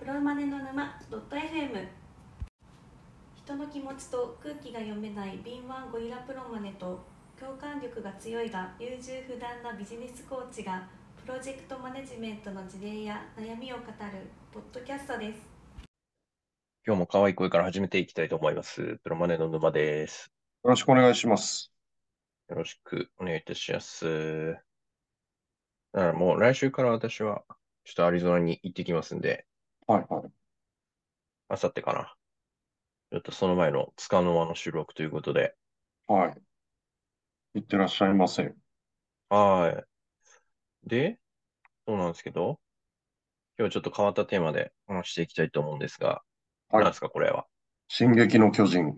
プロマネの沼 .fm 人の気持ちと空気が読めない敏腕ゴリラプロマネと共感力が強いが優柔不断なビジネスコーチがプロジェクトマネジメントの事例や悩みを語るポッドキャストです今日も可愛い声から始めていきたいと思います。プロマネの沼です。よろしくお願いします。よろしくお願いいたします。だからもう来週から私はちょっとアリゾナに行ってきますんで、はいはい。あさってかな。ちょっとその前のつかの間の収録ということで、はい。いってらっしゃいませ。はい。で、そうなんですけど、今日ちょっと変わったテーマで話していきたいと思うんですが、はい何ですか、これは？進撃の巨人。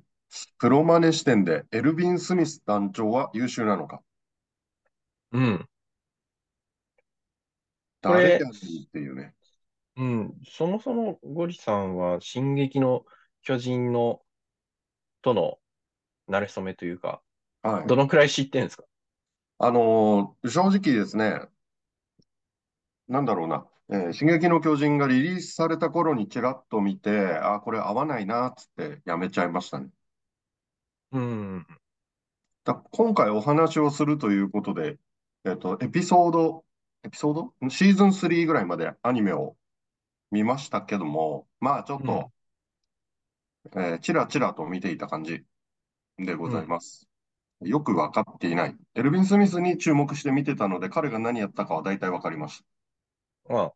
プロマネ視点でエルヴィン・スミス団長は優秀なのかうん。これ誰やねんっていうね。うん。そもそもゴリさんは、進撃の巨人の、との、馴れ初めというか、はい。どのくらい知ってんですか？あのー正直ですね、なんだろうな、えー進撃の巨人がリリースされた頃にちらっと見て、あ、これ合わないなっつってやめちゃいましたね。うん。だ今回お話をするということで、えっと、エピソード、エピソード？シーズン3ぐらいまでアニメを見ましたけども、まあちょっと、えーちらちらと見ていた感じでございます。よくわかっていない。エルヴィン・スミスに注目して見てたので、彼が何やったかは大体わかりましまあ、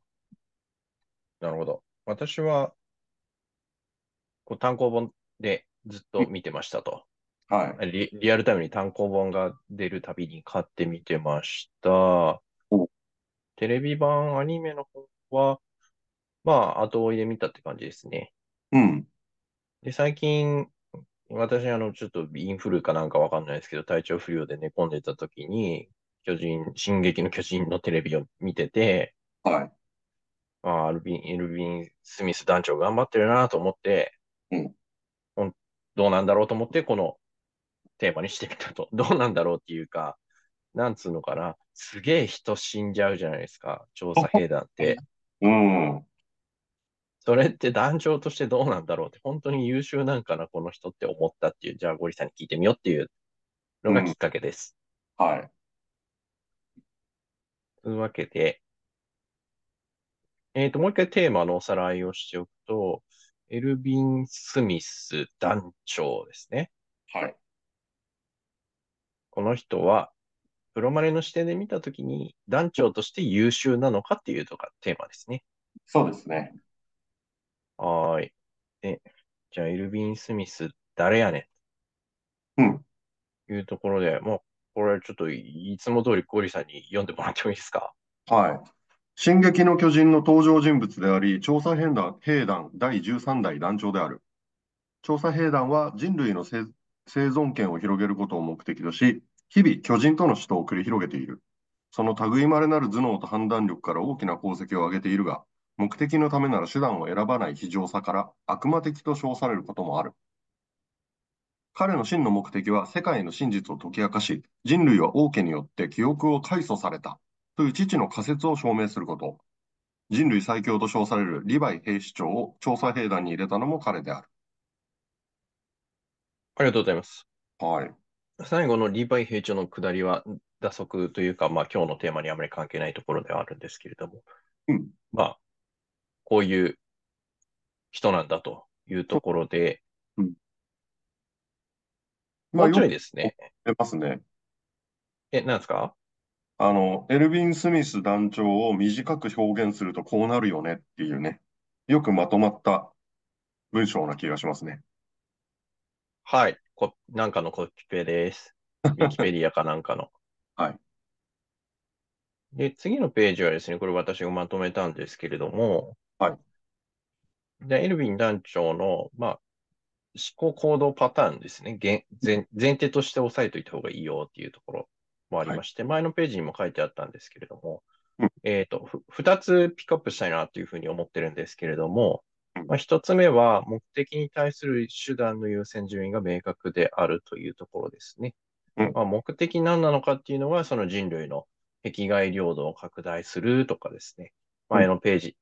なるほど。私は、こう単行本でずっと見てましたと。た。はい。リ、リアルタイムに単行本が出るたびに買って見てましたお。テレビ版アニメの方は、まあ、後追いで見たって感じですね。うん。で、最近、私、あの、ちょっとインフルかなんかわかんないですけど、体調不良で寝込んでた時に、巨人、進撃の巨人のテレビを見てて、はい。ああ、エルビン、エルビン・スミス団長頑張ってるなと思って、うんどうなんだろうと思って、このテーマにしてみたと。どうなんだろうっていうか、なんつうのかな。すげえ人死んじゃうじゃないですか。調査兵団って。うん。それって団長としてどうなんだろうって、本当に優秀なんかな、この人って思ったっていう、じゃあゴリさんに聞いてみようっていうのがきっかけです。はい。というわけで、えっと、もう一回テーマのおさらいをしておくと、エルビン・スミス団長ですね。はい。この人は、プロマネの視点で見たときに、団長として優秀なのかっていうのがテーマですね。そうですね。はーい。で、じゃあ、エルビン・スミス、誰やねうん。いうところで、もう、これちょっといつも通りゴリさんに読んでもらってもいいですか？はい。進撃の巨人の登場人物であり、調査兵団兵団第13代団長である。調査兵団は人類の生生存権を広げることを目的とし、日々巨人との死闘を繰り広げている。その類まれなる頭脳と判断力から大きな功績を上げているが、目的のためなら手段を選ばない非常さから悪魔的と称されることもある。彼の真の目的は世界の真実を解き明かし、人類は王家によって記憶を開祖されたという父の仮説を証明すること。人類最強と称されるリヴァイ兵士長を調査兵団に入れたのも彼である。ありがとうございます。はい。最後のリヴァイ兵長の下りは、打足というか、まあ今日のテーマにあまり関係ないところではあるんですけれども、うん。まあ、こういう人なんだというところで、まあ、もうちょいですね。出ますね。え、なんですか？あの、エルヴィン・スミス団長を短く表現するとこうなるよねっていうね。よくまとまった文章な気がしますね。はい。こ、なんかのコピペです。ウィキペディアかなんかの。はい。で、次のページはですね、これ私がまとめたんですけれども、はい。で、エルヴィン団長の、まあ、思考行動パターンですね。げん前、前提として押さえておいた方がいいよっていうところもありまして、前のページにも書いてあったんですけれども、うんえっと、ふ二つピックアップしたいなというふうに思ってるんですけれども、うんまあ、一つ目は目的に対する手段の優先順位が明確であるというところですね。うんまあ、目的何なのかっていうのは、その人類の壁外領土を拡大するとかですね。前のページ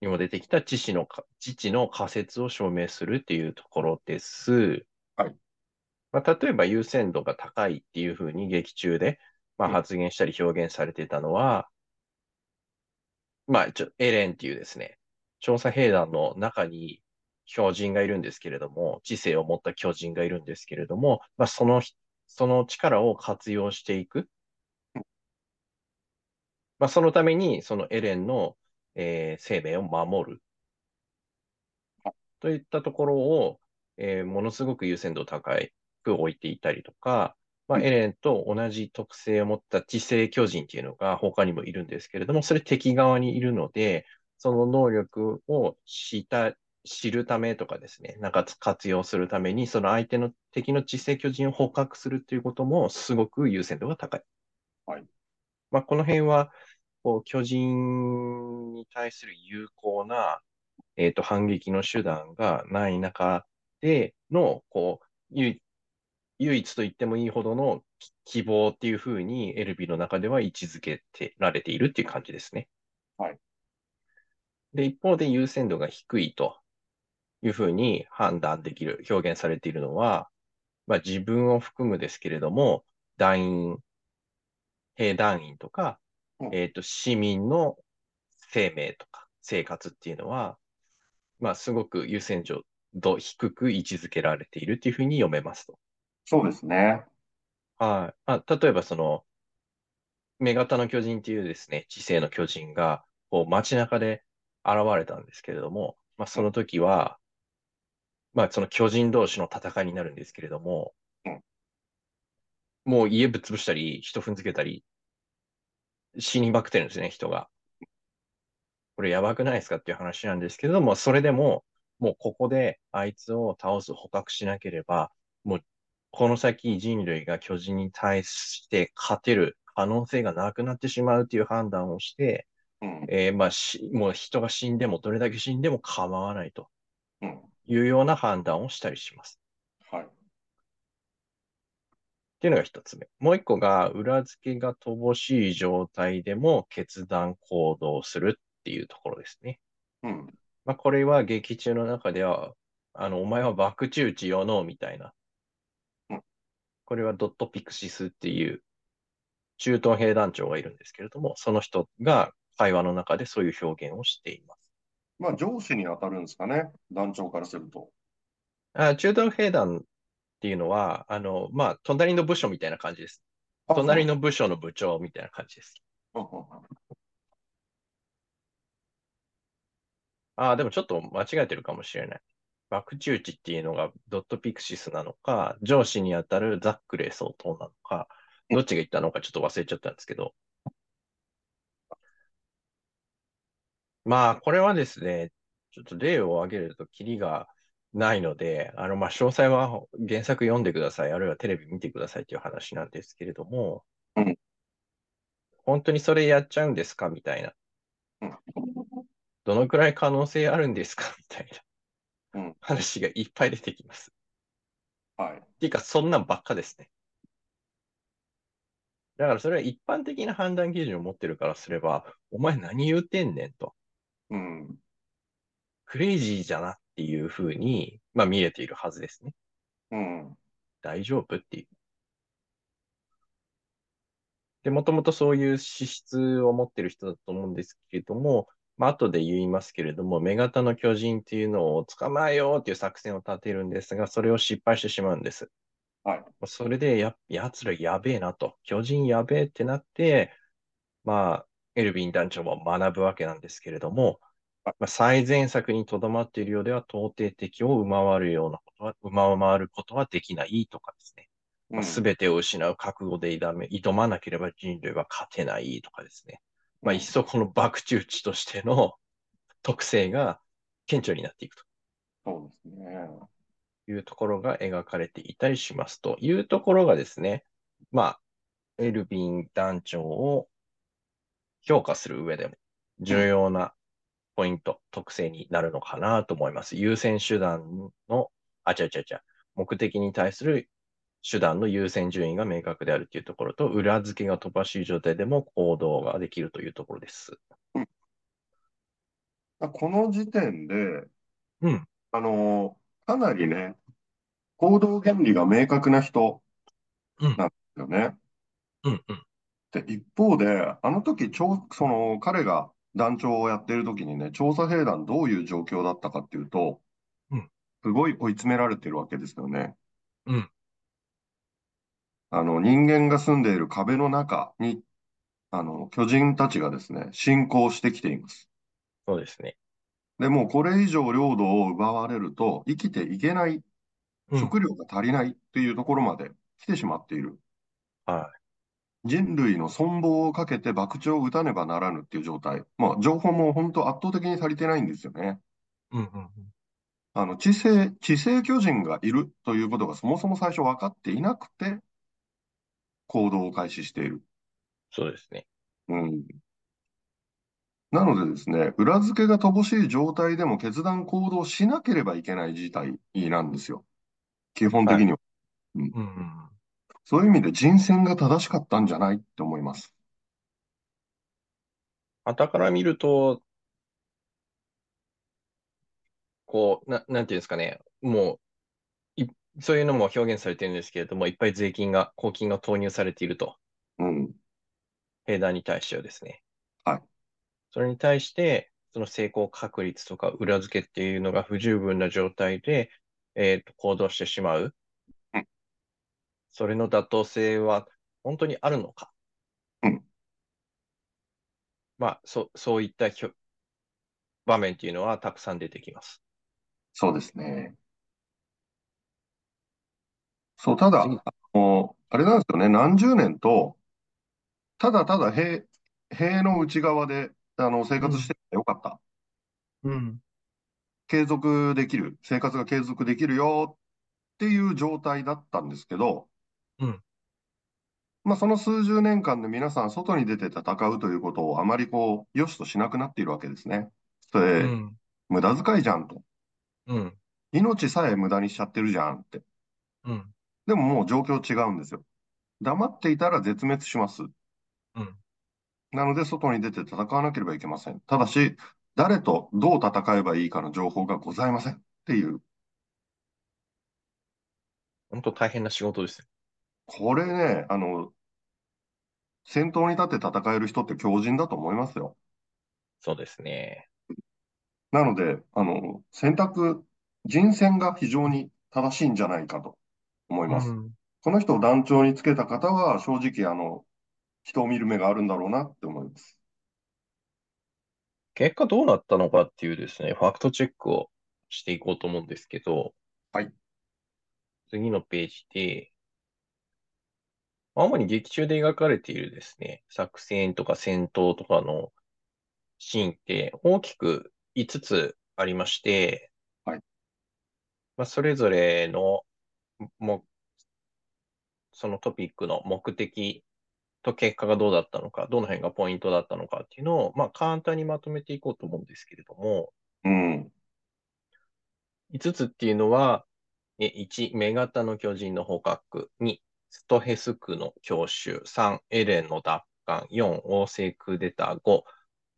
にも出てきた知識のか、知知の仮説を証明するっていうところです。はい。まあ、例えば優先度が高いっていうふうに劇中で、まあ、うん発言したり表現されていたのは、まあ、ちょ、エレンっていうですね、調査兵団の中に巨人がいるんですけれども、知性を持った巨人がいるんですけれども、まあ、そのひ、その力を活用していく。まあ、そのために、そのエレンの、えー生命を守る。といったところを、えーものすごく優先度高く置いていたりとか、まあ、うんエレンと同じ特性を持った知性巨人っていうのが他にもいるんですけれども、それ敵側にいるので、その能力を知った、知るためとかですね、なんか活用するために、その相手の敵の知性巨人を捕獲するっていうこともすごく優先度が高い。はい。まあ、この辺は、こう、巨人に対する有効な、えっと、反撃の手段がない中での、こう、唯唯一と言ってもいいほどのき希望っていうふうに、エルビの中では位置づけてられているっていう感じですね。はい。で、一方で優先度が低いというふうに判断できる、表現されているのは、まあ自分を含むですけれども、団員、兵団員とか、うんえっと、市民の生命とか生活っていうのは、まあすごく優先度低く位置づけられているっていうふうに読めますと。そうですね。はい。あ、例えばその、女型の巨人っていうですね、知性の巨人が、こう街中で現れたんですけれども、まあその時は、まあその巨人同士の戦いになるんですけれどもうん、もう家ぶっ潰したり、人踏んづけたり、死にまくってるんですね、人が。これやばくないですかっていう話なんですけれども、それでも、もうここであいつを倒す、捕獲しなければ、もうこの先人類が巨人に対して勝てる可能性がなくなってしまうっていう判断をして、うん。えーまあし、もう人が死んでも、どれだけ死んでも構わないとうん。いうような判断をしたりします。はい。っていうのが一つ目。もう一個が、裏付けが乏しい状態でも決断行動するっていうところですね。うん。まあ、これは劇中の中では、あの、お前は爆打ちよの、みたいなうん。これはドットピクシスっていう中東兵団長がいるんですけれども、その人が会話の中でそういう表現をしています。まあ、上司に当たるんですかね。団長からすると。あ中東兵団っていうのは、あの、まあ、隣の部署みたいな感じです。あ隣の部署の部長みたいな感じです。ああ、でもちょっと間違えてるかもしれない。爆打ちっていうのがドットピクシスなのか、上司にあたるザックレー相当なのか、どっちが言ったのかちょっと忘れちゃったんですけど。まあ、これはですね、ちょっと例を挙げるとキリがないので、あの、まあ、詳細は原作読んでください、あるいはテレビ見てくださいという話なんですけれども、うん本当にそれやっちゃうんですか？みたいな。うんどのくらい可能性あるんですか？みたいなうん話がいっぱい出てきます。はい。っていうか、そんなんばっかですね。だからそれは一般的な判断基準を持ってるからすれば、お前何言うてんねんと。うん。クレイジーじゃなっていうふうに、まあ見えているはずですね。うん。大丈夫っていう。で、もともとそういう資質を持ってる人だと思うんですけれども、まあ後で言いますけれども、女型の巨人っていうのを捕まえようっていう作戦を立てるんですが、それを失敗してしまうんです。はい。それでや、奴らやべえなと、巨人やべえってなって、まあ、エルヴィン団長も学ぶわけなんですけれども、まあ、最善策にとどまっているようでは、到底敵を上回るようなことは、上回ることはできないとかですね。うん。すべてを失う覚悟で挑め、挑まなければ人類は勝てないとかですね。まあ、うん一層この爆打ちとしての 特性が顕著になっていくと。そうですね。いうところが描かれていたりしますというところがですね、まあ、エルヴィン団長を評価する上でも重要なポイント、特性になるのかなと思います。優先手段の、あ、違う違う違う、目的に対する手段の優先順位が明確であるというところと、裏付けが乏しい状態でも行動ができるというところです。うんこの時点で、うん。あの、かなりね、行動原理が明確な人うんなんですよね。うん。うん。で、一方で、あの時、調その、彼が団長をやってる時にね、調査兵団どういう状況だったかっていうと、うんすごい追い詰められてるわけですよね。うん。あの、人間が住んでいる壁の中に、あの、巨人たちがですね、侵攻してきています。そうですね。でもうこれ以上領土を奪われると生きていけない、うん。食料が足りないっていうところまで来てしまっている。は人類の存亡をかけて博打を打たねばならぬっていう状態。まあ、情報も本当圧倒的に足りてないんですよね。い。うん。うん。あの、地星、地星巨人がいるということがそもそも最初分かっていなくて、行動を開始している。そうですね。うん。なのでですね、裏付けが乏しい状態でも決断行動しなければいけない事態なんですよ。基本的には。うん。うん。そういう意味で人選が正しかったんじゃないって思います。傍から見ると、こう、な、なんていうんですかね。もう、い、そういうのも表現されてるんですけれども、いっぱい税金が、公金が投入されていると。うん。兵団に対してはですね。はい。それに対して、その成功確率とか裏付けっていうのが不十分な状態で、えっと、行動してしまううん。それの妥当性は本当にあるのか？うん。まあ、そ、そういった場面っていうのはたくさん出てきます。そうですね。そう、ただ、次あの、あれなんですよね、何十年と、ただただ塀、塀の内側で、あの、生活しててよかった。うん。継続できる、生活が継続できるよっていう状態だったんですけど、うん。まあ、その数十年間で皆さん外に出て戦うということをあまりこう、良しとしなくなっているわけですね。それ、うん。無駄遣いじゃんと。うん。命さえ無駄にしちゃってるじゃんって。うん。でももう状況違うんですよ。黙っていたら絶滅します。うん。なので、外に出て戦わなければいけません。ただし、誰とどう戦えばいいかの情報がございませんっていう。本当大変な仕事ですよ。これね、あの、先頭に立って戦える人って強靭だと思いますよ。そうですね。なので、あの、選択、人選が非常に正しいんじゃないかと思います。うん。この人を団長につけた方は、正直、あの、人を見る目があるんだろうなって思います。結果どうなったのかっていうですね、ファクトチェックをしていこうと思うんですけど、はい。次のページで、主に劇中で描かれているですね、作戦とか戦闘とかのシーンって大きく5つありまして、はい。まあ、それぞれの、も、そのトピックの目的と結果がどうだったのか、どの辺がポイントだったのかっていうのを、まあ、簡単にまとめていこうと思うんですけれども、うん。5つっていうのは、え1、目型の巨人の捕獲。2、ストヘスクの強襲。3、エレンの奪還。4、王政クーデター。5、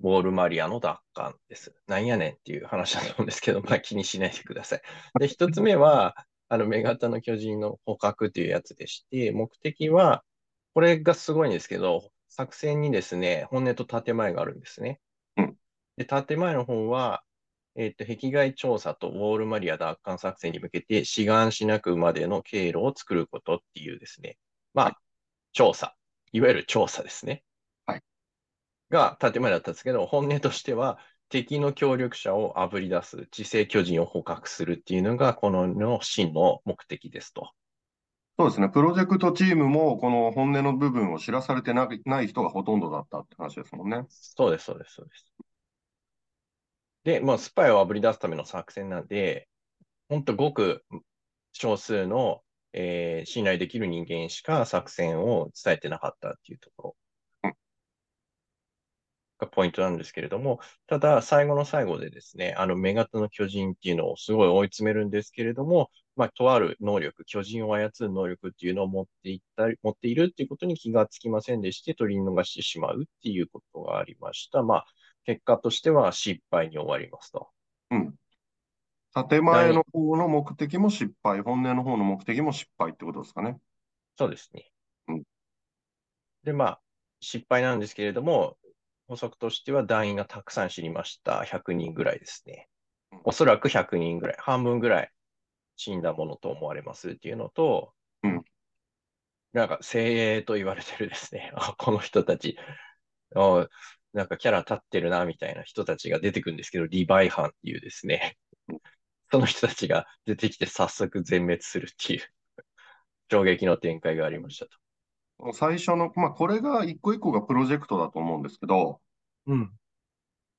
ボールマリアの奪還です。なんやねんっていう話だと思うんですけど、まあ気にしないでください。で、1つ目は、あの、目型の巨人の捕獲っていうやつでして、目的は、これがすごいんですけど、作戦にですね、本音と建前があるんですね。うん。で、建前の方は、えっと、壁外調査とウォールマリア奪還作戦に向けて志願しなくまでの経路を作ることっていうですね。まはいあ、調査。いわゆる調査ですね。はい。が建前だったんですけど、本音としては、敵の協力者を炙り出す、地星巨人を捕獲するっていうのが、このの真の目的ですと。そうですね。プロジェクトチームも、この本音の部分を知らされてなない人がほとんどだったって話ですもんね。そうです、そうです、そうです。で、まあ、スパイを炙り出すための作戦なんで、ほんとごく少数の、えー信頼できる人間しか作戦を伝えてなかったっていうところうんがポイントなんですけれども、ただ、最後の最後でですね、あの、女型の巨人っていうのをすごい追い詰めるんですけれども、まあ、とある能力、巨人を操る能力っていうのを持っていったり、持っているっていうことに気がつきませんでして、取り逃してしまうっていうことがありました。まあ、結果としては失敗に終わりますと。うん。建前の方の目的も失敗、本音の方の目的も失敗ってことですかね。そうですね。うんで、まあ、失敗なんですけれども、補足としては団員がたくさん死にました。100人ぐらいですねうん。おそらく100人ぐらい、半分ぐらい死んだものと思われますっていうのと、うんなんか精鋭と言われてるですね。あ この人たち、あなんかキャラ立ってるなみたいな人たちが出てくるんですけど、リヴァイ班っていうですねうん。その人たちが出てきて早速全滅するっていう 衝撃の展開がありましたと。最初の、まあ、これが一個一個がプロジェクトだと思うんですけど、うん。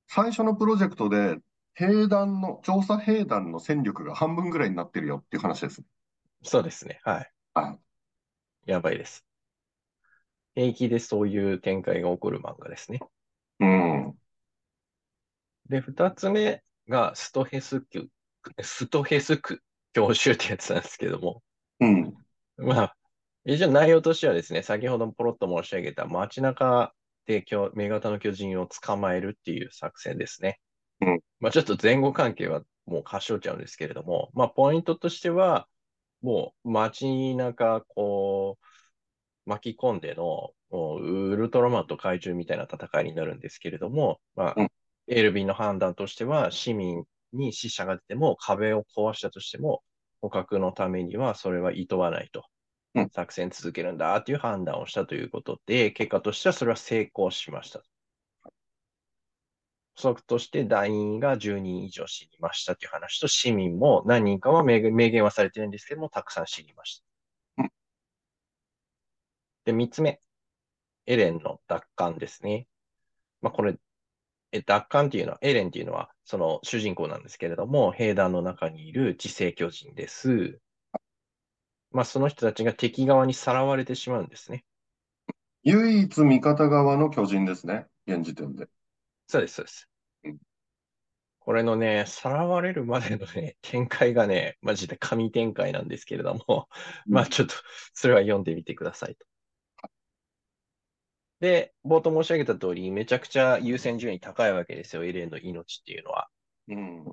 最初のプロジェクトで、兵団の、調査兵団の戦力が半分ぐらいになってるよっていう話です。そうですね。はい。はい。やばいです。平気でそういう展開が起こる漫画ですね。うん。で、二つ目がストヘスク、ストヘスク教習ってやつなんですけども、うん。まあ、一応内容としてはですね、先ほどポロッと申し上げた街中で巨女型の巨人を捕まえるっていう作戦ですね。うんまあちょっと前後関係はもう端折っちゃうんですけれども、まあポイントとしては、もう街中こう巻き込んでのもうウルトラマンと怪獣みたいな戦いになるんですけれども、まあ、うんエルビンの判断としては市民に死者が出ても壁を壊したとしても捕獲のためにはそれは厭わないと。うん作戦続けるんだっていう判断をしたということで、結果としてはそれは成功しました。補足として団員が10人以上死にましたという話と、市民も何人かは明言はされてないんですけども、たくさん死にました。うんで、3つ目。エレンの奪還ですね。まあ、これ、え奪還っていうのは、エレンっていうのは、その主人公なんですけれども、兵団の中にいる知性巨人です。まあ、その人たちが敵側にさらわれてしまうんですね。唯一味方側の巨人ですね。現時点で。そうです、そうですうん。これのね、さらわれるまでのね、展開がね、マジで神展開なんですけれども、まあちょっと、それは読んでみてくださいと。で、冒頭申し上げた通り、めちゃくちゃ優先順位高いわけですよ、エレンの命っていうのは。うん。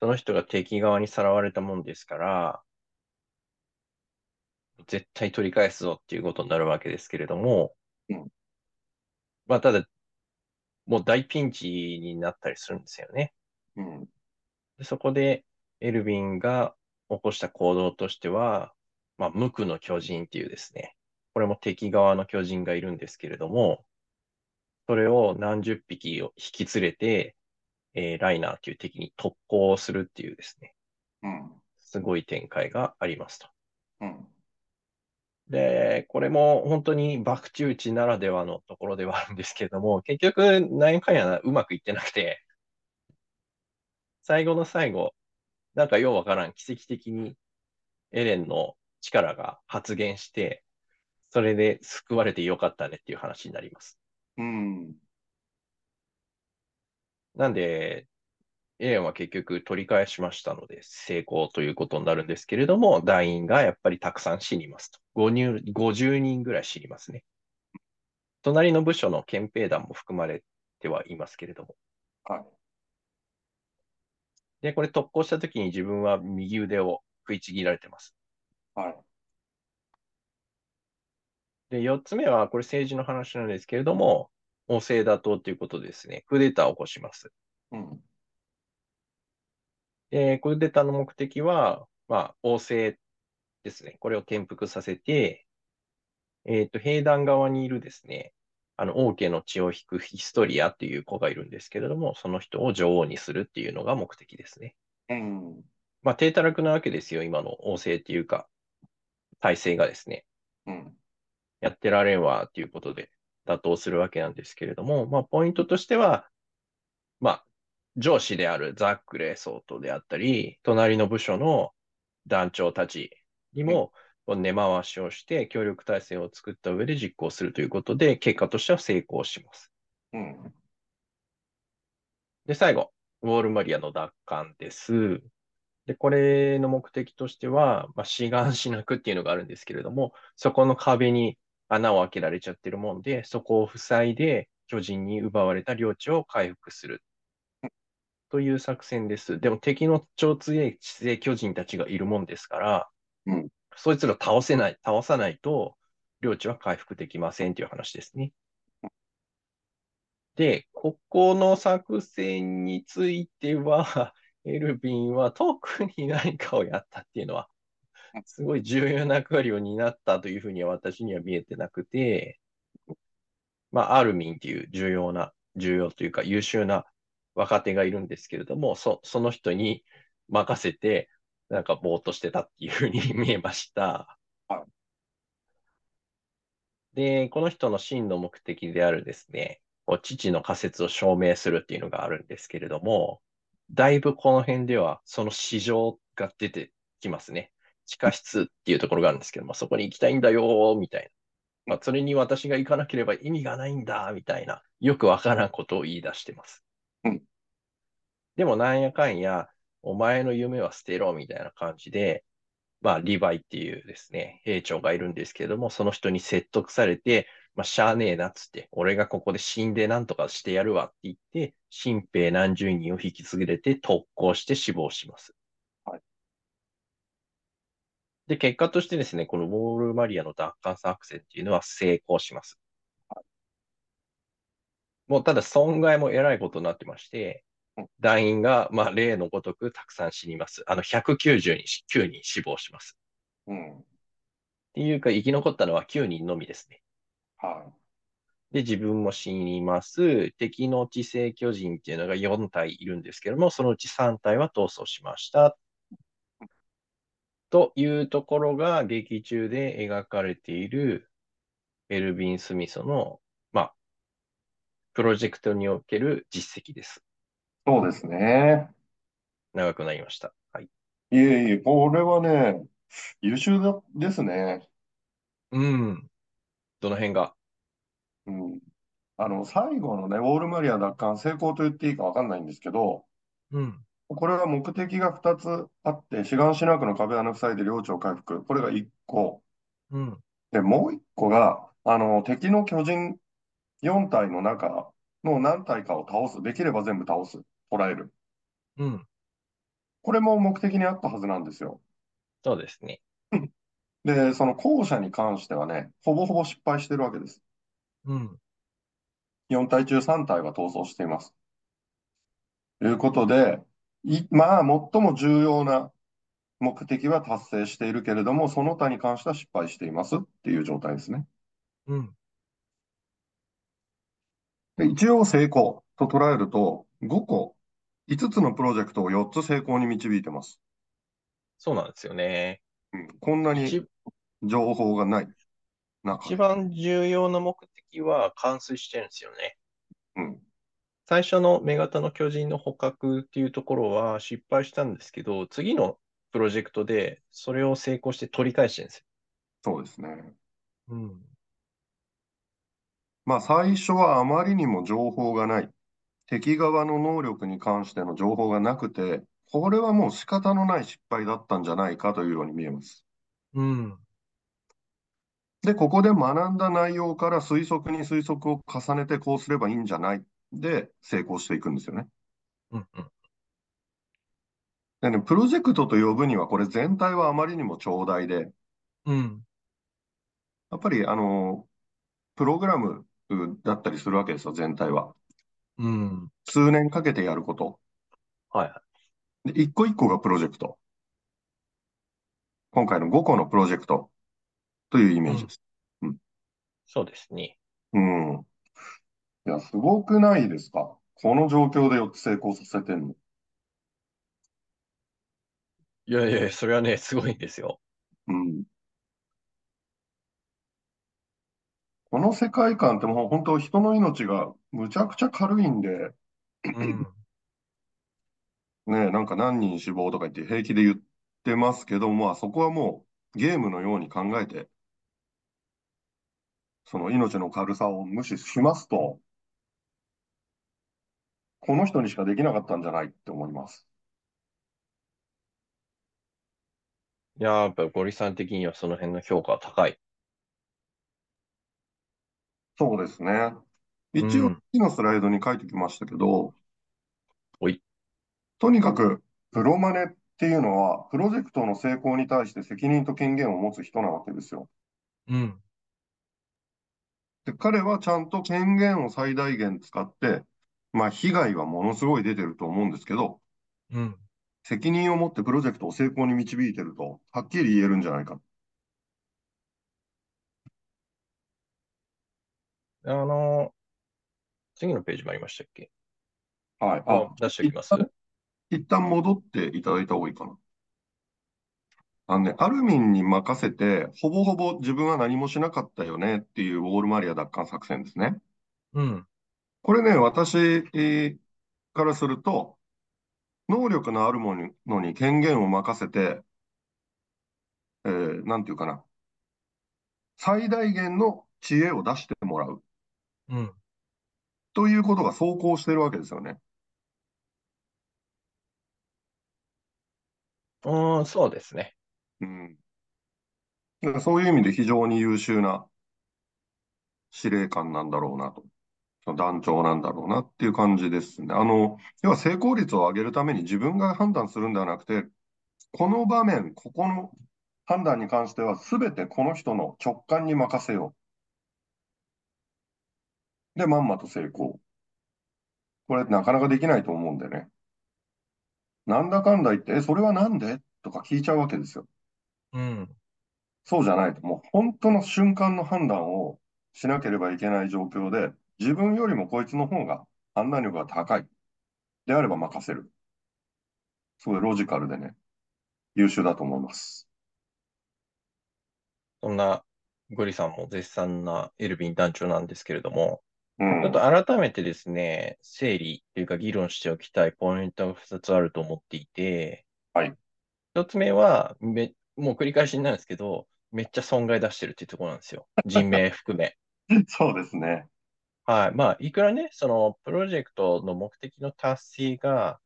その人が敵側にさらわれたもんですから、絶対取り返すぞっていうことになるわけですけれども、うんまあただ、もう大ピンチになったりするんですよね。うん。でそこでエルヴィンが起こした行動としては、まあ、無垢の巨人っていうですね、これも敵側の巨人がいるんですけれども、それを何十匹を引き連れて、えーライナーという敵に特攻するっていうですね、うん。すごい展開がありますと。うん。で、これも本当に爆打打ちならではのところではあるんですけれども、結局、何回やうまくいってなくて、最後の最後、なんかようわからん、奇跡的にエレンの力が発現して、それで救われてよかったねっていう話になります。うん。なんで、エレンは結局取り返しましたので、成功ということになるんですけれども、団員がやっぱりたくさん死にますと。50人50人ぐらい死にますね。隣の部署の憲兵団も含まれてはいますけれども。はい。で、これ特攻した時に自分は右腕を食いちぎられてます。はい。で、4つ目は、これ政治の話なんですけれども、王政打倒ということでですね、クーデターを起こします。うん。で、クーデターの目的は、まあ、王政ですね。これを転覆させて、えっと、兵団側にいるですね、あの、王家の血を引くヒストリアっていう子がいるんですけれども、その人を女王にするっていうのが目的ですね。うん。まあ、低たらくなわけですよ、今の王政っていうか、体制がですね。うん。やってられんわっていうことで打倒するわけなんですけれども、まあ、ポイントとしては、まあ、上司であるザックレー総統であったり、隣の部署の団長たちにも根回しをして協力体制を作った上で実行するということで、結果としては成功します。うん。で、最後、ウォールマリアの奪還です。で、これの目的としては、まあ、志願しなくっていうのがあるんですけれども、そこの壁に穴を開けられちゃってるもんで、そこを塞いで、巨人に奪われた領地を回復する。という作戦です。でも敵の超強い地勢巨人たちがいるもんですから、うんそいつら倒せない、倒さないと、領地は回復できませんという話ですね。で、ここの作戦については、エルヴィンは特に何かをやったっていうのは、すごい重要な役割を担ったというふうには私には見えてなくて、まあ、アルミンっていう重要な、重要というか優秀な若手がいるんですけれども、そ、その人に任せて、なんかぼーっとしてたっていうふうに 見えました。で、この人の真の目的であるですね、こう父の仮説を証明するっていうのがあるんですけれども、だいぶこの辺ではその市場が出てきますね。地下室っていうところがあるんですけども、そこに行きたいんだよ、みたいな。まあ、それに私が行かなければ意味がないんだ、みたいな、よくわからんことを言い出してます。うんでもなんやかんや、お前の夢は捨てろ、みたいな感じで、まあ、リヴァイっていうですね、兵長がいるんですけれども、その人に説得されて、まあ、しゃあねえなっつって、俺がここで死んでなんとかしてやるわって言って、新兵何十人を引き継げて特攻して死亡します。はいで、結果としてですね、このウォールマリアの奪還作戦っていうのは成功します。もうただ損害もえらいことになってましてうん、団員が、まあ、例のごとくたくさん死にます。あの、199人死亡します。うん。っていうか、生き残ったのは9人のみですね。はで、自分も死にます。敵の地勢巨人っていうのが4体いるんですけども、そのうち3体は逃走しました。というところが劇中で描かれているエルヴィン・スミソの、まあ、プロジェクトにおける実績です。い。そうですね。長くなりました。はい。いえいえ、これはね、優秀だですね。うん。どの辺が？うん。あの、最後のね、ウォールマリア奪還成功と言っていいかわかんないんですけど、うん。これは目的が2つあって、シガンシナ区の壁穴塞いで領地を回復。これが1個。うん。で、もう1個が、あの、敵の巨人4体の中の何体かを倒す。できれば全部倒す。捕らえる。うん。これも目的にあったはずなんですよ。そうですね。で、その後者に関してはね、ほぼほぼ失敗してるわけです。うん。4体中3体は逃走しています。ということで、い、まあ、最も重要な目的は達成しているけれども、その他に関しては失敗していますっていう状態ですね。うん。で一応成功と捉えると、5個、5つのプロジェクトを4つ成功に導いてます。そうなんですよね。うん、こんなに一情報がない中一番重要な目的は完遂してるんですよね。うん、最初の目型の巨人の捕獲っていうところは失敗したんですけど、次のプロジェクトでそれを成功して取り返してるんですそうですね。よ。うん。まあ、最初はあまりにも情報がない。敵側の能力に関しての情報がなくて、これはもう仕方のない失敗だったんじゃないかというように見えます。うん。で、ここで学んだ内容から推測に推測を重ねてこうすればいいんじゃないで成功していくんですよね。うん。うん。でね、プロジェクトと呼ぶにはこれ全体はあまりにも長大で、うん。やっぱりあの、プログラムだったりするわけですよ、全体は。うん。数年かけてやること。はいはい。で、一個一個がプロジェクト。今回の5個のプロジェクトというイメージです。そうですね。うん。いや、すごくないですか？この状況で4つ成功させてんの。いやいやそれはね、すごいんですよ。うん。この世界観ってもう本当人の命がむちゃくちゃ軽いんで、うん。ね、なんか何人死亡とか言って平気で言ってますけども、まあそこはもうゲームのように考えて、その命の軽さを無視しますと、この人にしかできなかったんじゃないって思います。いやー、やっぱりゴリさん的にはその辺の評価は高い。そうですね。一応、うん次のスライドに書いてきましたけど、おい。とにかく、プロマネっていうのは、プロジェクトの成功に対して責任と権限を持つ人なわけですよ。うん。で、彼はちゃんと権限を最大限使って、まあ、被害はものすごい出てると思うんですけど、うん。責任を持ってプロジェクトを成功に導いてると、はっきり言えるんじゃないか。あの、次のページもありましたっけ？はい。ああ、、出しておきます一旦戻っていただいた方がいいかな。あのね、アルミンに任せて、ほぼほぼ自分は何もしなかったよねっていうウォールマリア奪還作戦ですね。うん。これね、私えーからすると、能力のあるものに権限を任せて、えーなんていうかな、最大限の知恵を出してもらううん。ということが走行してるわけですよね。うん、そうですね。うん。だからそういう意味で非常に優秀な司令官なんだろうなと。その団長なんだろうなっていう感じですね。あの、要は成功率を上げるために自分が判断するんではなくて、この場面、ここの判断に関しては全てこの人の直感に任せよう。で、まんまと成功。これなかなかできないと思うんでね。なんだかんだ言って、え、それはなんで？とか聞いちゃうわけですよ。うん。そうじゃないと、もう本当の瞬間の判断をしなければいけない状況で、自分よりもこいつの方が判断力が高い。であれば任せる。すごいロジカルでね、優秀だと思います。そんな、ゴリさんも絶賛なエルヴィン団長なんですけれども、うん。ちょっと改めてですね、整理というか議論しておきたいポイントが2つあると思っていて、はい。1つ目は、め、もう繰り返しになるんですけど、めっちゃ損害出してるっていうところなんですよ。人命含め。そうですね。はい。まあ、いくらね、その、プロジェクトの目的の達成が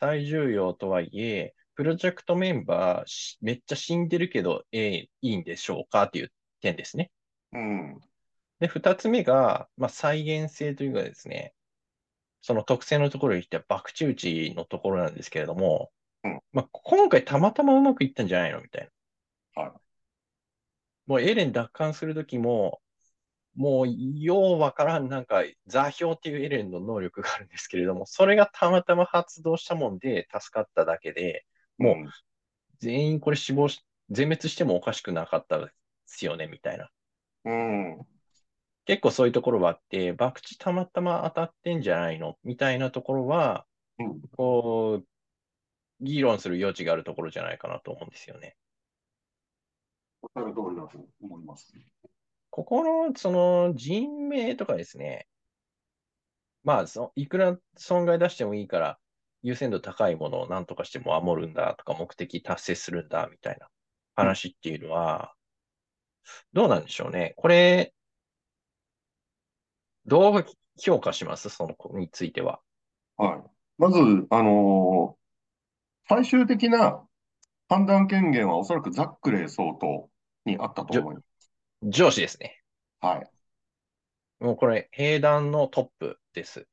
最重要とはいえ、プロジェクトメンバーしめっちゃ死んでるけど、ええいいんでしょうかっていう点ですね。うん。で、二つ目が、まあ、再現性というかですね、その特性のところに言っては、博打打ちのところなんですけれども、うんまあ、今回たまたまうまくいったんじゃないのみたいな。はい。もうエレン奪還するときも、もう、ようわからん、なんか、座標っていうエレンの能力があるんですけれども、それがたまたま発動したもんで助かっただけで、もう、全員これ死亡し、全滅してもおかしくなかったですよね、みたいな。うん。うん。結構そういうところはあって、博打たまたま当たってんじゃないの？みたいなところは、うん。こう、議論する余地があるところじゃないかなと思うんですよね。おっしゃる通りだと思います。ここの、その、人命とかですね。まあ、そいくら損害出してもいいから、優先度高いものを何とかしても守るんだとか、目的達成するんだみたいな話っていうのは、どうなんでしょうね。これ、どう評価します？その子については。はい。まず、あのー最終的な判断権限はおそらくザックレー総統にあったと思います。上司ですね。はい。もうこれ、兵団のトップです。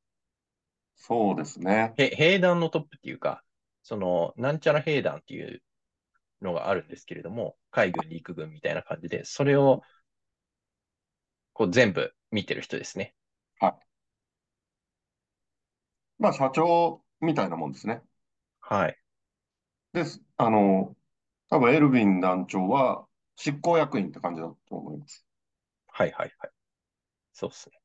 そうですね。へ兵団のトップっていうか、その、なんちゃら兵団っていうのがあるんですけれども、海軍、陸軍みたいな感じで、それを、こう全部見てる人ですね。まあ、社長みたいなもんですね。はい。です。あの、多分エルヴィン団長は執行役員って感じだと思います。はいはいはい。そうですね。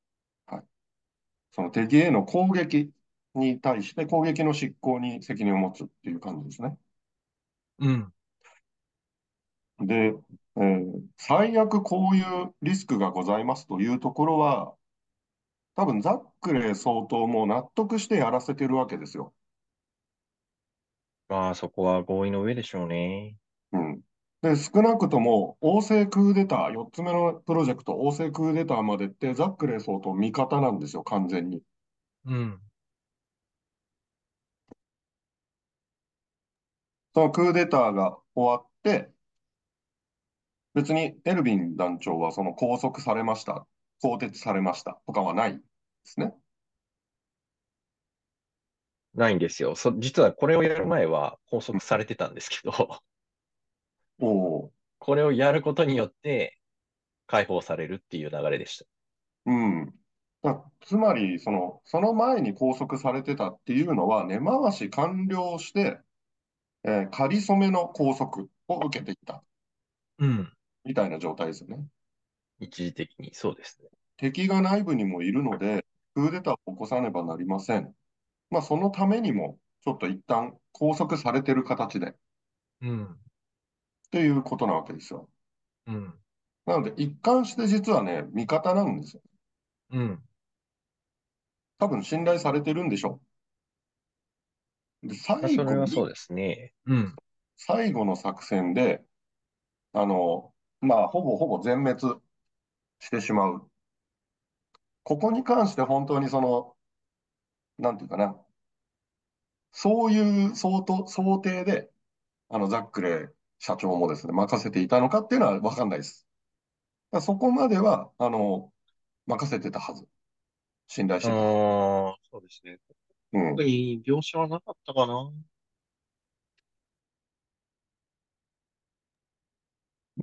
その敵への攻撃に対して攻撃の執行に責任を持つっていう感じですね。うん。で、えー最悪こういうリスクがございますというところは、多分ザックレー総統も納得してやらせてるわけですよ。まあ、そこは合意の上でしょうね。うん。で、少なくとも、王政クーデター、4つ目のプロジェクト、王政クーデターまでって、ザックレー総統味方なんですよ、完全に。うん。そのクーデターが終わって、別にエルヴィン団長はその拘束されました、更迭されましたとかはない。すね。ないんですよ。そ、実はこれをやる前は拘束されてたんですけど、おお。これをやることによって解放されるっていう流れでした。うん。だつまり、その、その前に拘束されてたっていうのは、根回し完了して、えー仮初めの拘束を受けていたうん。みたいな状態ですよね。一時的に、そうですね。敵が内部にもいるので、クーデターを起こさねばなりません。まあ、そのためにも、ちょっと一旦拘束されてる形で、っうん。ていうことなわけですよ。うん。なので、一貫して実はね、味方なんですよ。うん。多分信頼されてるんでしょう。で、まあ最それはそうですね。うん。最後の作戦で、あの、まあ、ほぼほぼ全滅してしまう。ここに関して本当にその、なんていうかな、そういう想と想定で、あの、ザックレー社長もですね、任せていたのかっていうのは分かんないです。そこまでは、あの、任せてたはず。信頼してたはああ、そうですね。ず。うん。特に描写はなかったかな。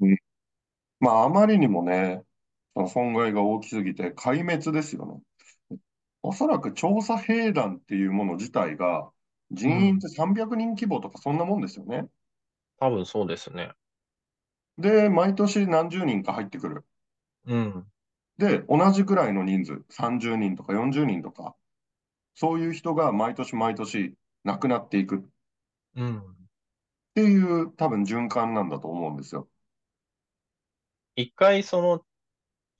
うんまあ、あまりにもね、その損害が大きすぎて壊滅ですよね。おそらく調査兵団っていうもの自体が、人員って300人規模とかそんなもんですよね。多分そうですね。で、毎年何十人か入ってくる。うん。で、同じくらいの人数、30人とか40人とか、そういう人が毎年毎年亡くなっていくっうん。ていう多分循環なんだと思うんですよ。一回その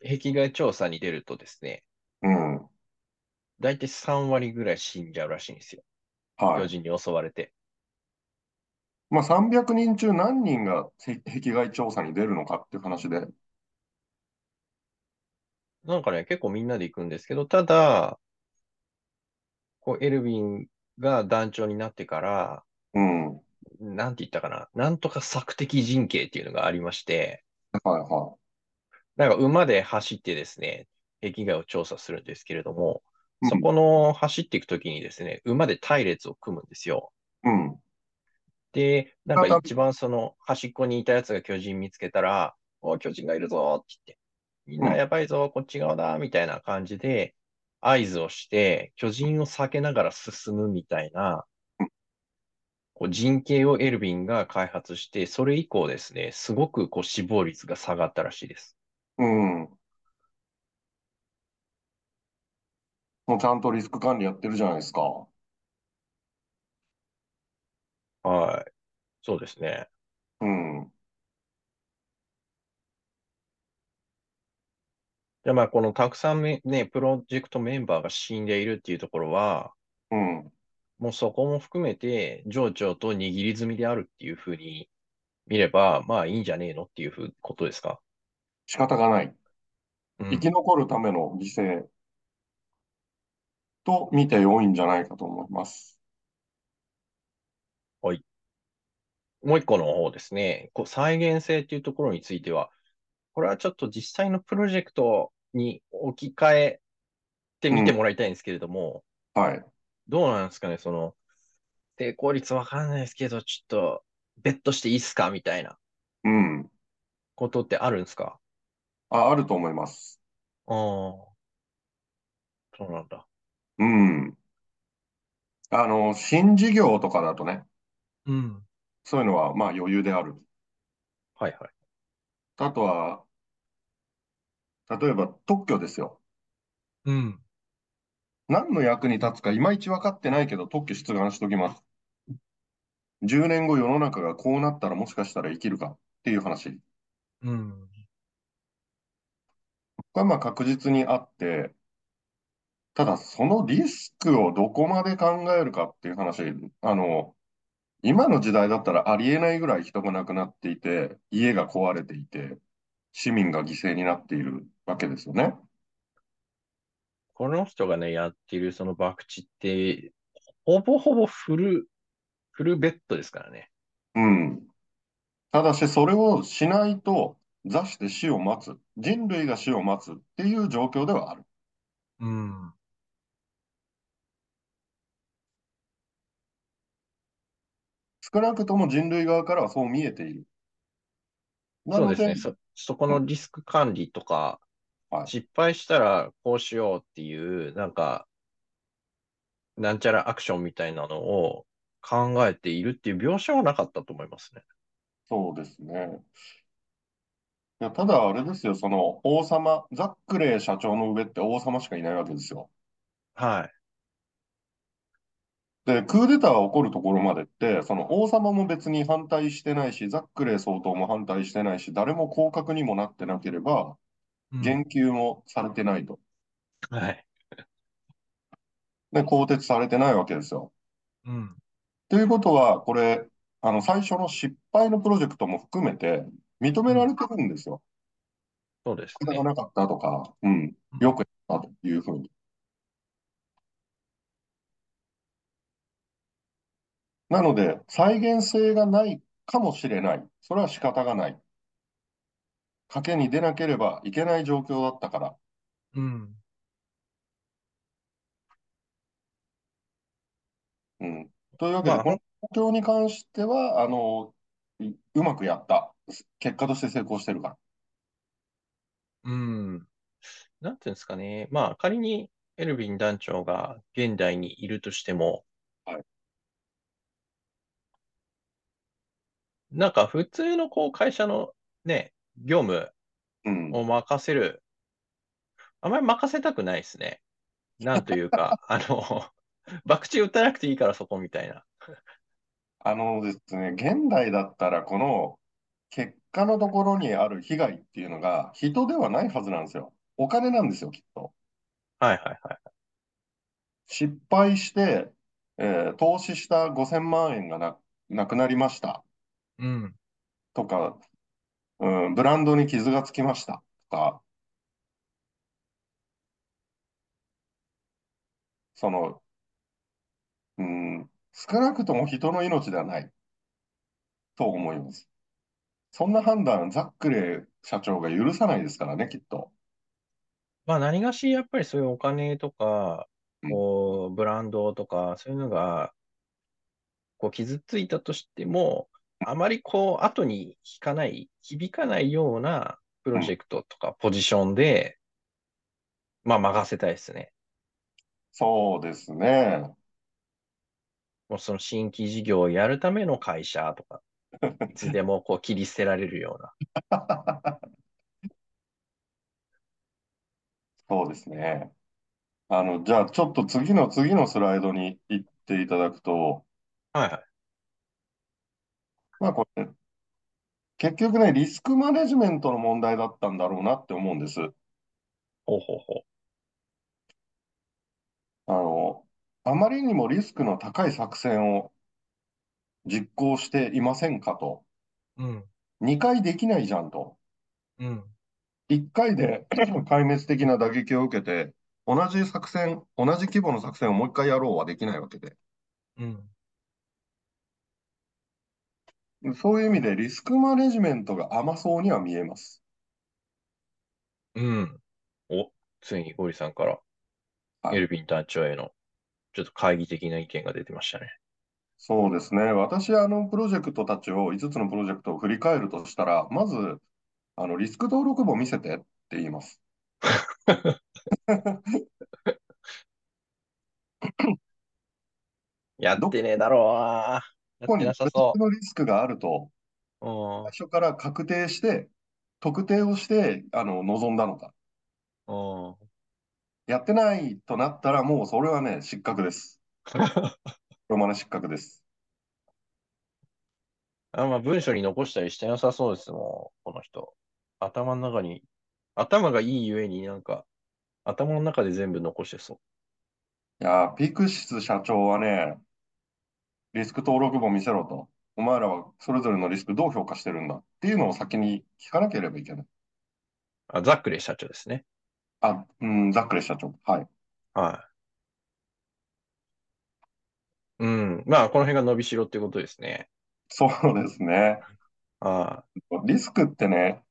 壁外調査に出るとですね、うん。だいたい3割ぐらい死んじゃうらしいんですよ。はい。巨人に襲われて。まあ、300人中何人が 壁外調査に出るのかっていう話で、なんかね、結構みんなで行くんですけど、ただ、こう、エルヴィンが団長になってから、うん。なんて言ったかな、なんとか索敵陣形っていうのがありまして、はいはなんか馬で走ってですね、壁外を調査するんですけれども、い。そこの走っていくときにですね、馬で隊列を組むんですよ。うん。で、なんか一番その端っこにいたやつが巨人見つけたら、お巨人がいるぞって言って、みんなやばいぞ、こっち側だ、みたいな感じで合図をして、巨人を避けながら進むみたいな、こう陣形をエルヴィンが開発して、それ以降ですね、すごくこう死亡率が下がったらしいです。うん。もうちゃんとリスク管理やってるじゃないですか。はい。そうですね。うん。じゃあまあ、このたくさんめね、プロジェクトメンバーが死んでいるっていうところは、うん。もうそこも含めて、上長と握り済みであるっていうふうに見れば、まあいいんじゃねえのっていうふうことですか？仕方がない。うん生き残るための犠牲と見て良いんじゃないかと思います。もう一個の方ですね、こう再現性っていうところについては、これはちょっと実際のプロジェクトに置き換えてみてもらいたいんですけれども、はい。どうなんですかね、その、抵抗率わかんないですけど、ちょっと、ベットしていいっすかみたいなうん。ことってあるんですか？あ、あると思います。ああ、そうなんだ。うん。あの、新事業とかだとね、うん。そういうのはまあ余裕である。はいはい。あとは、例えば特許ですよ。うん。何の役に立つかいまいち分かってないけど特許出願しときます。10年後世の中がこうなったらもしかしたら生きるかっていう話。うん。がまあ確実にあって、ただそのリスクをどこまで考えるかっていう話、あの、今の時代だったらありえないぐらい人が亡くなっていて、家が壊れていて、市民が犠牲になっているわけですよね。この人がね、やっているその博打って、ほぼほぼフル、フルベッドですからね。うん。ただし、それをしないと、座して死を待つ、人類が死を待つっていう状況ではある。うん。少なくとも人類側からはそう見えている。そうですね。そ、そこのリスク管理とか、はい失敗したらこうしようっていう、なんか、なんちゃらアクションみたいなのを考えているっていう描写はなかったと思いますね。そうですね。いや、ただあれですよ、その王様、ザックレー社長の上って王様しかいないわけですよ。はい。で、クーデターが起こるところまでって、その王様も別に反対してないし、ザックレー総統も反対してないし、誰も降格にもなってなければ、うん言及もされてないと。はい。で、更迭されてないわけですよ。うん。ということは、これ、あの、最初の失敗のプロジェクトも含めて認められてるんですよ。そうですね仕方が。なかったとか、うん、よくやったというふうに。なので、再現性がないかもしれない。それは仕方がない。賭けに出なければいけない状況だったから。うん。うん、というわけで、まあこの状況に関しては、あの、いうまくやった。結果として成功してるから。うん。なんていうんですかね。まあ、仮にエルヴィン団長が現代にいるとしても、はいなんか普通のこう会社のね、業務うん。を任せる、あまり任せたくないですね。なんというか、あの、博打打たなくていいからそこみたいな。あのですね、現代だったら、この結果のところにある被害っていうのが人ではないはずなんですよ。お金なんですよ、きっと。はいはいはい。失敗して、えー投資した5000万円がな、なくなりましたうん。とか、うん、ブランドに傷がつきましたとか、その、うん、少なくとも人の命ではないと思います。そんな判断、ザックレー社長が許さないですからね、きっと。まあ何がし、やっぱりそういうお金とか、うんこう、ブランドとか、そういうのが、こう、傷ついたとしても、あまりこう、後に引かない、響かないようなプロジェクトとかポジションで、まあ任せたいですね。そうですね。もうその新規事業をやるための会社とか、いつでもこう切り捨てられるような。そうですね。あの、じゃあちょっと次の次のスライドに行っていただくと、はいはい。まあこれ、結局ね、リスクマネジメントの問題だったんだろうなって思うんです。ほうほうほあの、あまりにもリスクの高い作戦を実行していませんかと。う。うん。2回できないじゃんと。うん。1回で 壊滅的な打撃を受けて、同じ作戦、同じ規模の作戦をもう1回やろうはできないわけで。うん。そういう意味でリスクマネジメントが甘そうには見えます。うん。お、ついにゴリさんから、はいエルヴィン団長への、ちょっと懐疑的な意見が出てましたね。そうですね。私、あの、プロジェクトたちを、5つのプロジェクトを振り返るとしたら、まず、あの、リスク登録簿見せてって言います。やってねえだろうな。やってここに別なさそのリスクがあると、う。うん。最初から確定して、特定をして、あの、望んだのか。うん。やってないとなったら、もうそれはね、失格です。ロマネ失格です。あまあ、文章に残したりしてなさそうですもん、この人。頭の中に、頭がいいゆえになんか、頭の中で全部残してそいやー、ピクシス社長はね、リスク登録簿見せろと。お前らはそれぞれのリスクどう評価してるんだっていうのを先に聞かなければいけない。う。あ、ザックレー社長ですね。あ、うん、ざっくり社長。はい。はい。うん。まあ、この辺が伸びしろってことですね。そうですね。あリスクってね、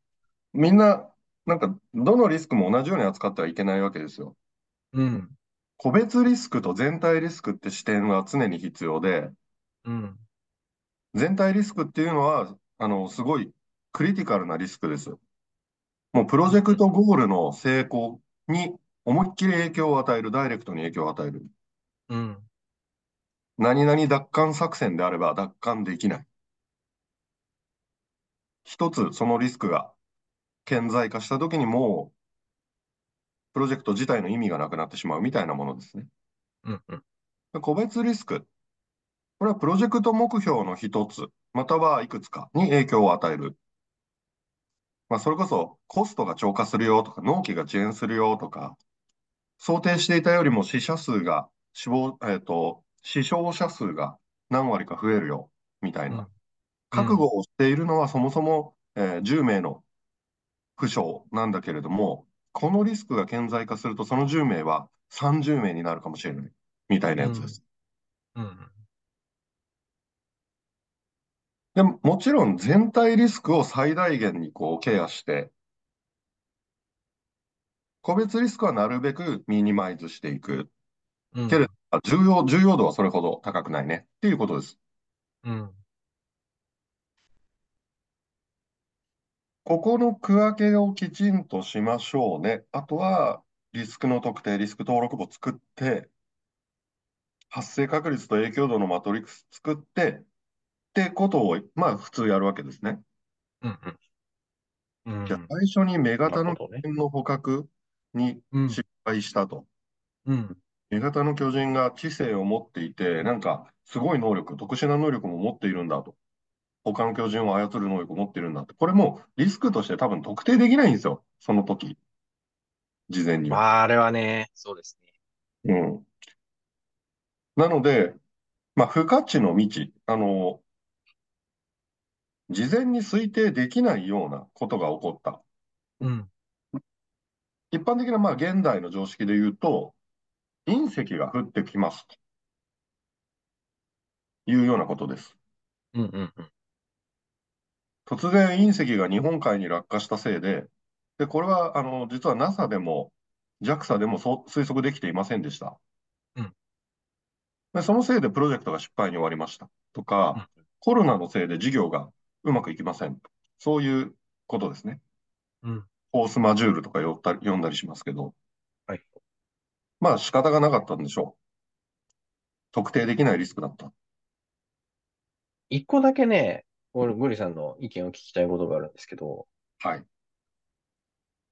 みんな、なんか、どのリスクも同じように扱ってはいけないわけですよ。うん。個別リスクと全体リスクって視点は常に必要で、うん。全体リスクっていうのは、あの、すごいクリティカルなリスクです。もうプロジェクトゴールの成功に思いっきり影響を与える、ダイレクトに影響を与える。うん。何々奪還作戦であれば奪還できない。一つそのリスクが顕在化したときにもう、プロジェクト自体の意味がなくなってしまうみたいなものですね。うん。うん。個別リスク。これはプロジェクト目標の一つ、またはいくつかに影響を与える。まあ、それこそコストが超過するよとか、納期が遅延するよとか、想定していたよりも死者数が、死亡、えっ、と、死傷者数が何割か増えるよ、みたいな。覚悟をしているのはそもそも、えー10名の負傷なんだけれども、このリスクが顕在化すると、その10名は30名になるかもしれない、みたいなやつです。うん。でも、もちろん全体リスクを最大限にこうケアして、個別リスクはなるべくミニマイズしていく。うん。けれど、あ重要、重要度はそれほど高くないねっていうことです。うん。ここの区分けをきちんとしましょうね。あとは、リスクの特定、リスク登録簿作って、発生確率と影響度のマトリックス作って、ってことを、まあ普通やるわけですね。うん。うん。じゃあ最初に目型の巨人の捕獲にうん。失敗したと。うん。目型の巨人が知性を持っていて、なんかすごい能力、特殊な能力も持っているんだと。他の巨人を操る能力を持っているんだと。これもうリスクとして多分特定できないんですよ。その時。事前には。まあ、あれはね、そうですね。うん。なので、まあ、不可知の未知、あの、事前に推定できないようなことが起こった。うん。一般的な、まあ、現代の常識で言うと、隕石が降ってきますというようなことです。うん。うん。うん。突然隕石が日本海に落下したせいで、で、これは、あの、実は NASA でも JAXA でもそう推測できていませんでした。うんで、そのせいでプロジェクトが失敗に終わりました。とか、コロナのせいで事業がうまくいきません。そういうことですね。うん。フォースマジュールとか呼ったり呼んだりしますけど、はい。まあ仕方がなかったんでしょう。特定できないリスクだった。一個だけね、俺、ゴリさんの意見を聞きたいことがあるんですけど、はい。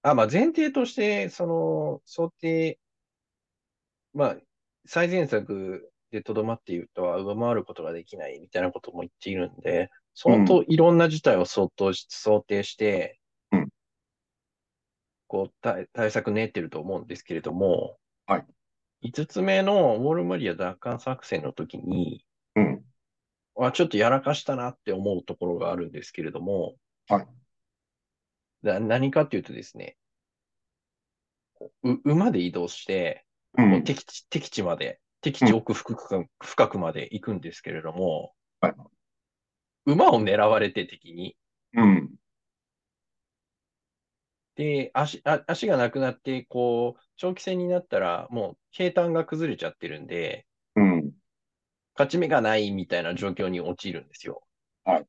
あ、まあ前提として、その、想定、まあ、最善策でとどまっているとは上回ることができないみたいなことも言っているんで、相当いろんな事態を想定し想定して、うんこう対、対策練ってると思うんですけれども、はい。5つ目のウォールマリア奪還作戦の時に、うん。あ、ちょっとやらかしたなって思うところがあるんですけれども、はい。な何かっていうとですね、う馬で移動して、うん敵地、敵地まで、敵地奥深く深くまで行くんですけれども、はい馬を狙われて敵に。うん。で、足、あ足がなくなって、こう、長期戦になったら、もう平坦が崩れちゃってるんで、うん。勝ち目がないみたいな状況に陥るんですよ。はい。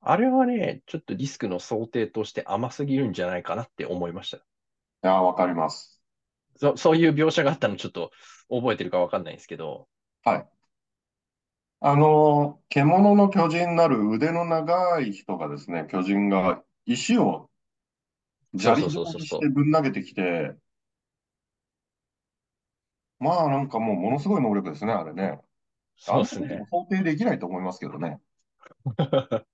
あれはね、ちょっとリスクの想定として甘すぎるんじゃないかなって思いました。いやー、わかります。そ、そういう描写があったのちょっと覚えてるかわかんないんですけど、はい。あのー、獣の巨人なる腕の長い人がですね、巨人が石を砂利状にしてぶん投げてきて、まあなんかもうものすごい能力ですね、あれね。そうですあんなね。こと想定できないと思いますけどね。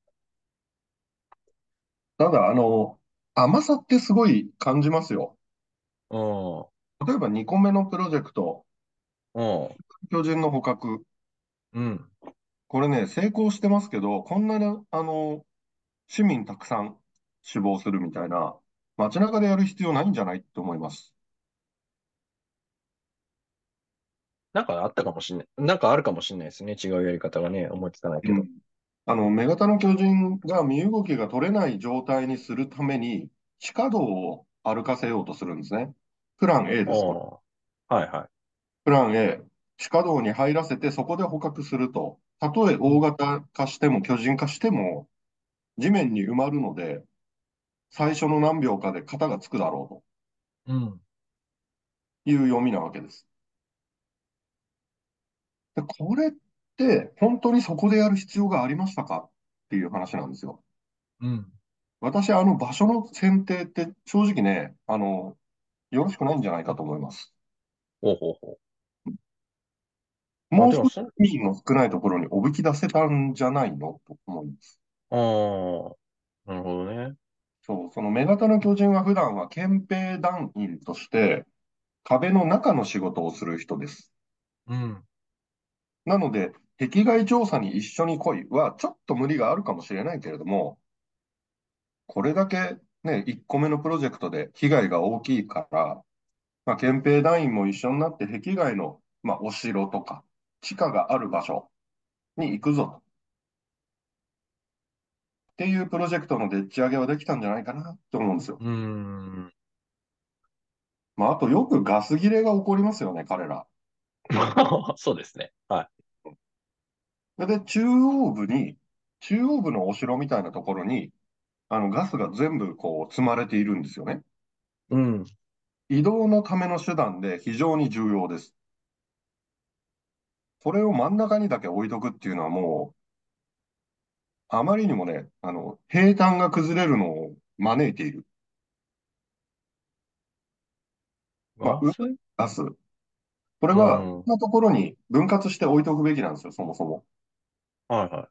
ただ、あの、甘さってすごい感じますよ。うん。例えば2個目のプロジェクト、うん。巨人の捕獲。うん。これね、成功してますけど、こんなに、あの、市民たくさん死亡するみたいな、街中でやる必要ないんじゃないって思います。なんかあったかもしんない。なんかあるかもしんないですね。違うやり方がね、思いつかないけど。あの、目型の巨人が身動きが取れない状態にするために、地下道を歩かせようとするんですね。プラン A です、これ。ああはいはい。プラン A、地下道に入らせて、そこで捕獲すると。たとえ大型化しても巨人化しても、地面に埋まるので、最初の何秒かで型がつくだろううん。という読みなわけです。で、これって本当にそこでやる必要がありましたか？っていう話なんですよ。うん。私、あの場所の選定って正直ね、あの、よろしくないんじゃないかと思います。ほうほうほう。もう少しあでもそ意味の少ないところにおびき出せたんじゃないの？と思います。ああ、なるほどね。そう、その女型の巨人は普段は憲兵団員として壁の中の仕事をする人です。うん。なので、壁外調査に一緒に来いはちょっと無理があるかもしれないけれども、これだけね、1個目のプロジェクトで被害が大きいから、まあ、憲兵団員も一緒になって壁外の、まあ、お城とか地下がある場所に行くぞと。っていうプロジェクトのでっち上げはできたんじゃないかなと思うんですよ。うーん。まあ、あとよくガス切れが起こりますよね、彼ら。そうですね。はい。で、中央部に、中央部のお城みたいなところに、あのガスが全部こう積まれているんですよね。うん。移動のための手段で非常に重要です。これを真ん中にだけ置いとくっていうのはもう、あまりにもね、あの、平坦が崩れるのを招いている。まあガスガス。これは、うんこんなところに分割して置いとくべきなんですよ、そもそも。はいはい。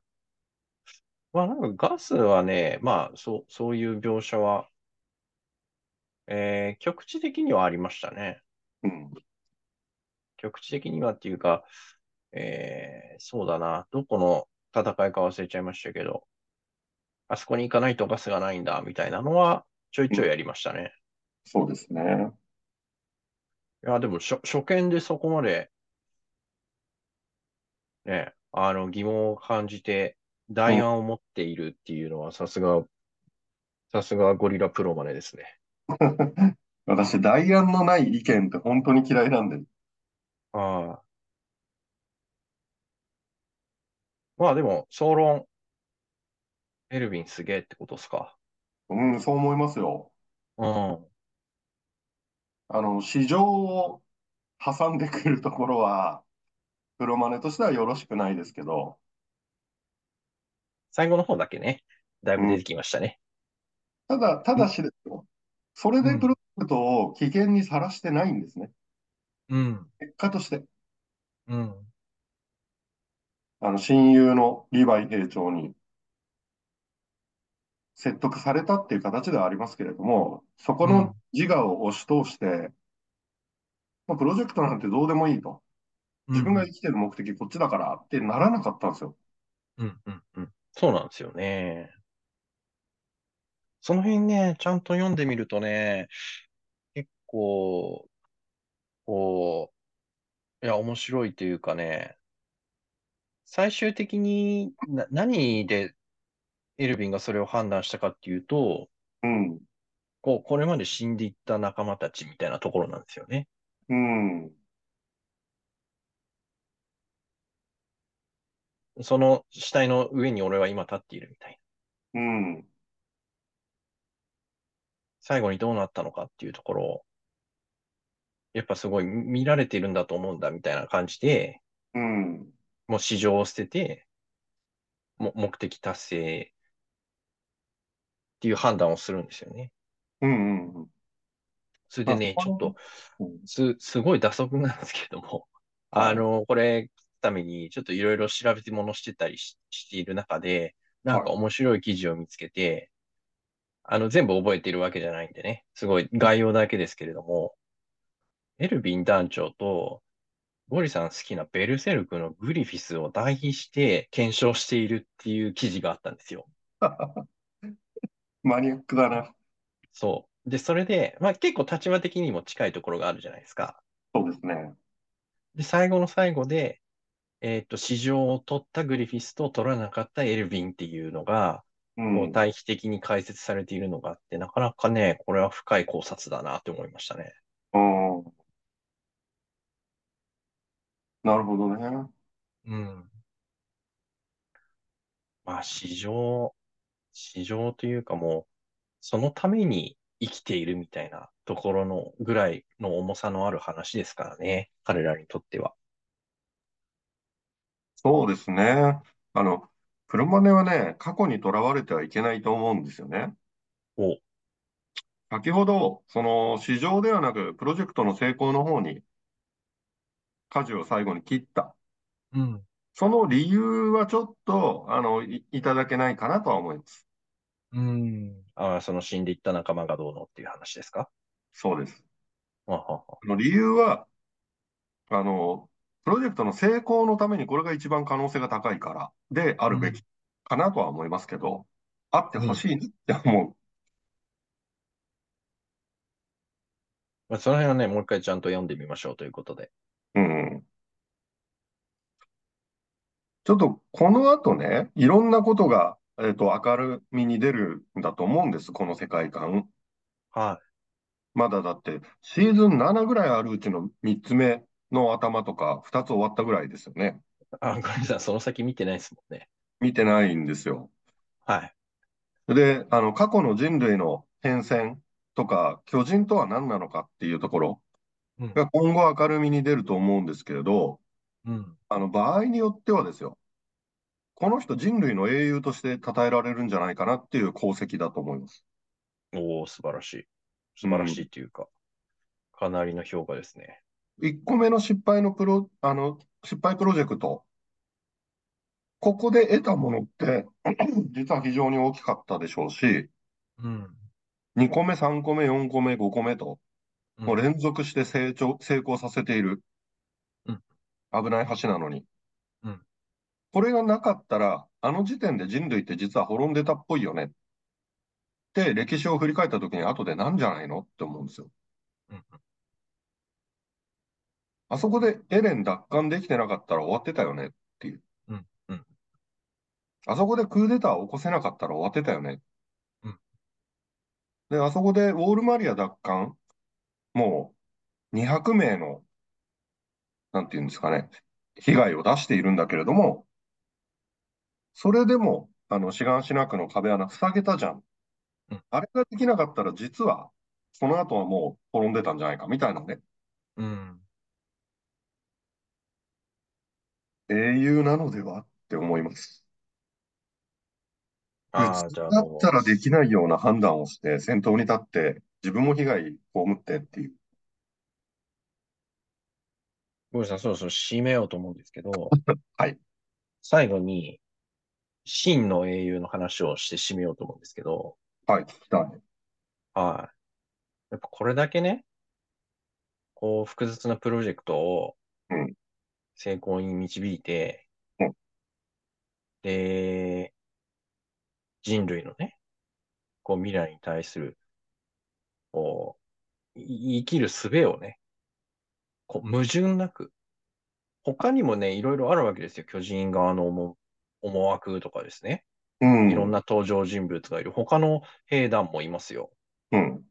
まあなんかガスはね、まあそう、そういう描写は、えー、局地的にはありましたね。うん。局地的にはっていうか、えー、そうだな。どこの戦いか忘れちゃいましたけど、あそこに行かないとガスがないんだ、みたいなのは、ちょいちょいやりましたね。そうですね。いや、でも初、初見でそこまで、ね、あの、疑問を感じて、代案を持っているっていうのは、さすが、さすがゴリラプロマネですね。私、代案のない意見って本当に嫌いなんで。ああ。まあでも、総論、エルヴィンすげえってことですか？うん、そう思いますよ。うん。あの、市場を挟んでくるところは、プロマネとしてはよろしくないですけど、最後の方だけね、だいぶ出てきましたね。ただ、ただしですよ。それでプロジェクトを危険にさらしてないんですね。うん。結果として、うん。あの、親友のリヴァイ兵長に説得されたっていう形ではありますけれども、そこの自我を押し通して、まあ、プロジェクトなんてどうでもいいと。自分が生きてる目的こっちだからってならなかったんですよ。うん、うん、うん。そうなんですよね。その辺ね、ちゃんと読んでみるとね、結構、こう、いや、面白いというかね、最終的にな何でエルヴィンがそれを判断したかっていうと、うん。こう、これまで死んでいった仲間たちみたいなところなんですよね。うん。その死体の上に俺は今立っているみたいな。うん。最後にどうなったのかっていうところを、やっぱすごい見られているんだと思うんだみたいな感じで、うん。もう市場を捨てて、も目的達成っていう判断をするんですよね。うん。うん。それでね、あちょっと、うんす、すごい打足なんですけれども、はいあの、これ、ために、ちょっといろいろ調べてものしてたりし、している中で、なんか面白い記事を見つけて、あの、全部覚えているわけじゃないんでね、すごい概要だけですけれども、エルヴィン団長と、ゴリさん好きなベルセルクのグリフィスを代筆して検証しているっていう記事があったんですよ。マニアックだな。そう。で、それで、まあ結構立場的にも近いところがあるじゃないですか。そうですね。で、最後の最後で、えっと、市場を取ったグリフィスと取らなかったエルヴィンっていうのが、う。こうん対比的に解説されているのがあって、なかなかね、これは深い考察だなって思いましたね。うん。なるほどね。うん。まあ、市場、市場というかもう、そのために生きているみたいなところのぐらいの重さのある話ですからね。彼らにとっては。そうですね。あの、プロマネはね、過去にとらわれてはいけないと思うんですよね。お、先ほど、その市場ではなく、プロジェクトの成功の方に、舵を最後に切った。うん。その理由はちょっと、あの、い、いただけないかなとは思います。うん。ああ、その死んでいった仲間がどうのっていう話ですか？そうです。あはは。あの理由は、あの、プロジェクトの成功のためにこれが一番可能性が高いからであるべきかなとは思いますけど、あってほしいなって思う。まあ、その辺はね、もう一回ちゃんと読んでみましょうということで。うん。ちょっとこの後ね、いろんなことが、えっと、明るみに出るんだと思うんです、この世界観。はまだだって、シーズン7ぐらいあるうちの3つ目の頭とか2つ終わったぐらいですよね。い。あ、ごめんなさい。その先見てないですもんね。見てないんですよ。はい。で、あの、過去の人類の変遷とか、巨人とは何なのかっていうところうん。が今後明るみに出ると思うんですけれど、うん。あの、場合によってはですよ、この人人類の英雄として称えられるんじゃないかなっていう功績だと思います。おお、素晴らしい。素晴らしいというか、かなりの評価ですね。1個目の失敗のプロ、あの、失敗プロジェクト、ここで得たものって、実は非常に大きかったでしょうし、うん。2個目、3個目、4個目、5個目と、もう連続して成長、成功させているうん。危ない橋なのに。うんこれがなかったら、あの時点で人類って実は滅んでたっぽいよね。って歴史を振り返った時に後でなんじゃないの？って思うんですよ。うんあそこでエレン奪還できてなかったら終わってたよね？っていう。うんうんあそこでクーデターを起こせなかったら終わってたよね？うんで、あそこでウォールマリア奪還、もう200名の、なんていうんですかね、被害を出しているんだけれども、それでも、あの、志願しなくの壁穴塞げたじゃんうん。あれができなかったら実は、その後はもう滅んでたんじゃないかみたいなね。うん。英雄なのではって思います。ああ、普通だじゃあもったらできないような判断をして、先頭に立って、自分も被害被ってっていう。う、ごめんなさい、そろそろ締めようと思うんですけど、はい。最後に、真の英雄の話をして締めようと思うんですけど、はい、聞きたい。はい。やっぱこれだけね、こう、複雑なプロジェクトをうん成功に導いて、うんで、人類のね、こう、未来に対する、こう、い生きる術をね、こう、矛盾なく、他にもね、いろいろあるわけですよ。巨人側の思思惑とかですね。うん。いろんな登場人物がいる。他の兵団もいますよ。うん。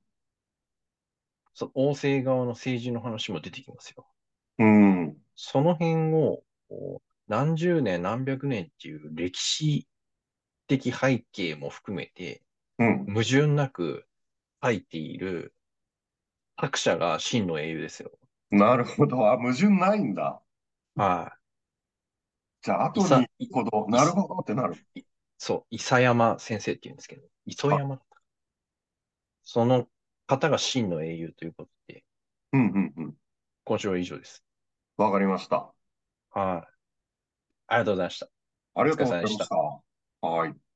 そ王政側の政治の話も出てきますよ。うん。その辺を、何十年、何百年っていう歴史的背景も含めて、うん。矛盾なく書いている作者が真の英雄ですよ。なるほど。あ、矛盾ないんだ。はじゃあ、後い。いさに行くほど、なるほどってなる。そう、伊佐山先生って言うんですけど、磯山だったかその方が真の英雄ということで、うん、うん、うん。今週は以上です。わかりました。はい。ありがとうございました。ありがとうございました。はい。